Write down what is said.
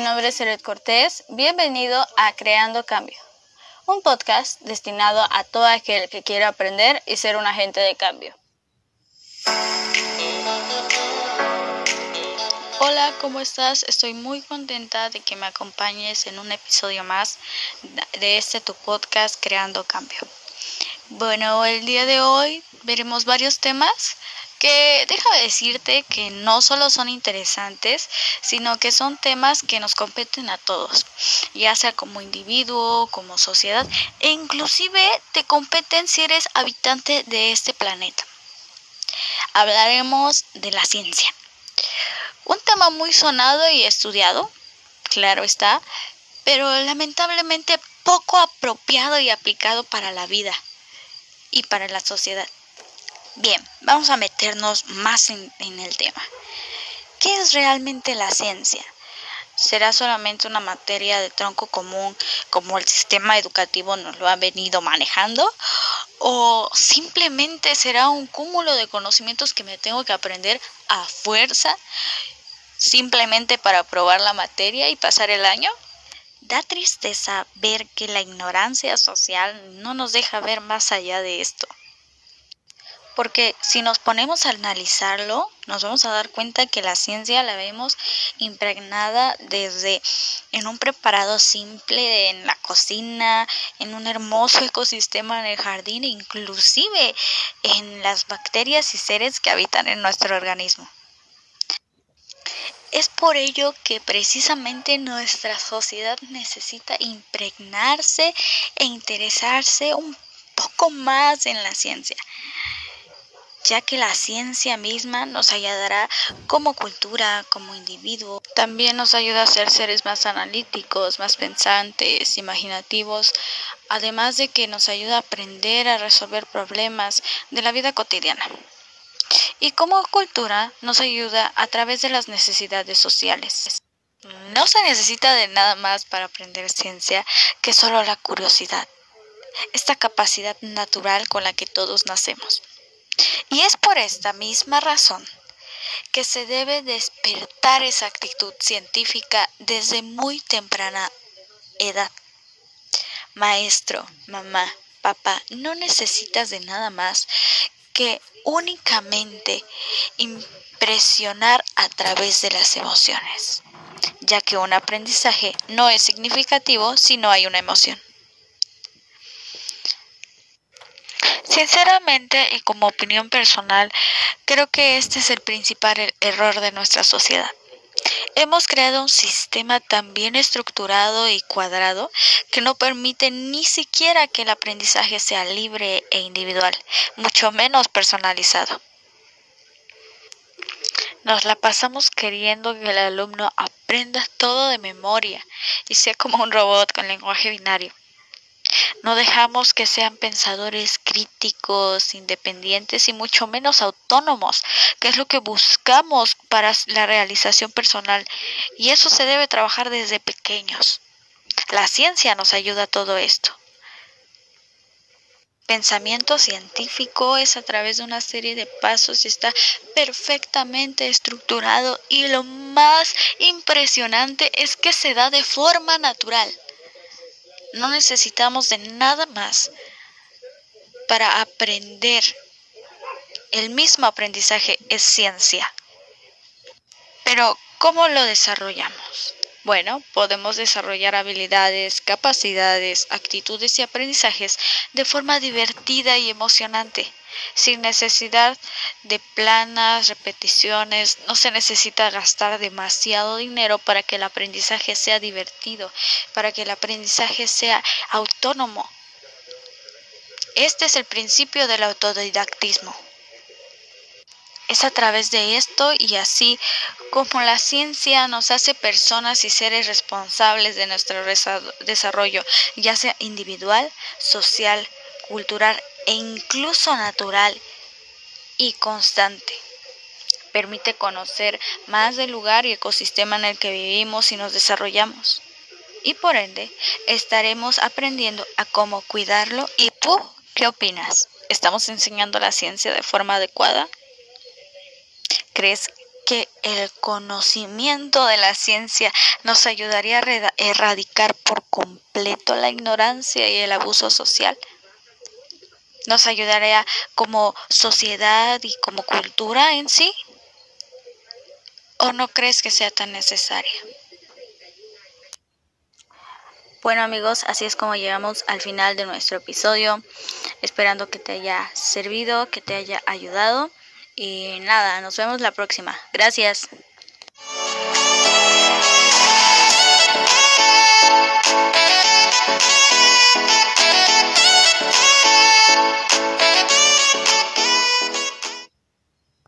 nombre es Eret Cortés. Bienvenido a Creando Cambio, un podcast destinado a todo aquel que quiera aprender y ser un agente de cambio. Hola, ¿cómo estás? Estoy muy contenta de que me acompañes en un episodio más de este tu podcast Creando Cambio. Bueno, el día de hoy veremos varios temas que déjame decirte que no solo son interesantes, sino que son temas que nos competen a todos, ya sea como individuo, como sociedad, e inclusive te competen si eres habitante de este planeta. Hablaremos de la ciencia. Un tema muy sonado y estudiado, claro está, pero lamentablemente poco apropiado y aplicado para la vida y para la sociedad. Bien, vamos a meternos más en, el tema. ¿Qué es realmente la ciencia? ¿Será solamente una materia de tronco común como el sistema educativo nos lo ha venido manejando? ¿O simplemente será un cúmulo de conocimientos que me tengo que aprender a fuerza simplemente para aprobar la materia y pasar el año? Da tristeza ver que la ignorancia social no nos deja ver más allá de esto. Porque si nos ponemos a analizarlo, nos vamos a dar cuenta que la ciencia la vemos impregnada desde en un preparado simple en la cocina, en un hermoso ecosistema en el jardín, inclusive en las bacterias y seres que habitan en nuestro organismo. Es por ello que precisamente nuestra sociedad necesita impregnarse e interesarse un poco más en la ciencia ya que la ciencia misma nos ayudará como cultura, como individuo. También nos ayuda a ser seres más analíticos, más pensantes, imaginativos, además de que nos ayuda a aprender a resolver problemas de la vida cotidiana. Y como cultura nos ayuda a través de las necesidades sociales. No se necesita de nada más para aprender ciencia que solo la curiosidad, esta capacidad natural con la que todos nacemos. Y es por esta misma razón que se debe despertar esa actitud científica desde muy temprana edad. Maestro, mamá, papá, no necesitas de nada más que únicamente impresionar a través de las emociones, ya que un aprendizaje no es significativo si no hay una emoción. Sinceramente y como opinión personal, creo que este es el principal er-, error de nuestra sociedad. Hemos creado un sistema tan bien estructurado y cuadrado que no permite ni siquiera que el aprendizaje sea libre e individual, mucho menos personalizado. Nos la pasamos queriendo que el alumno aprenda todo de memoria y sea como un robot con lenguaje binario. No dejamos que sean pensadores críticos, independientes y mucho menos autónomos, que es lo que buscamos para la realización personal. Y eso se debe trabajar desde pequeños. La ciencia nos ayuda a todo esto. Pensamiento científico es a través de una serie de pasos y está perfectamente estructurado y lo más impresionante es que se da de forma natural. No necesitamos de nada más para aprender. El mismo aprendizaje es ciencia. Pero, ¿cómo lo desarrollamos? Bueno, podemos desarrollar habilidades, capacidades, actitudes y aprendizajes de forma divertida y emocionante, sin necesidad de planas, repeticiones, no se necesita gastar demasiado dinero para que el aprendizaje sea divertido, para que el aprendizaje sea autónomo. Este es el principio del autodidactismo. Es a través de esto y así como la ciencia nos hace personas y seres responsables de nuestro desarrollo, ya sea individual, social, cultural e incluso natural y constante. Permite conocer más del lugar y ecosistema en el que vivimos y nos desarrollamos. Y por ende, estaremos aprendiendo a cómo cuidarlo. ¿Y qué opinas? ¿Estamos enseñando la ciencia de forma adecuada? ¿Crees que el conocimiento de la ciencia nos ayudaría a erradicar por completo la ignorancia y el abuso social. Nos ayudaría como sociedad y como cultura en sí. ¿O no crees que sea tan necesaria? Bueno amigos, así es como llegamos al final de nuestro episodio, esperando que te haya servido, que te haya ayudado y nada, nos vemos la próxima. Gracias.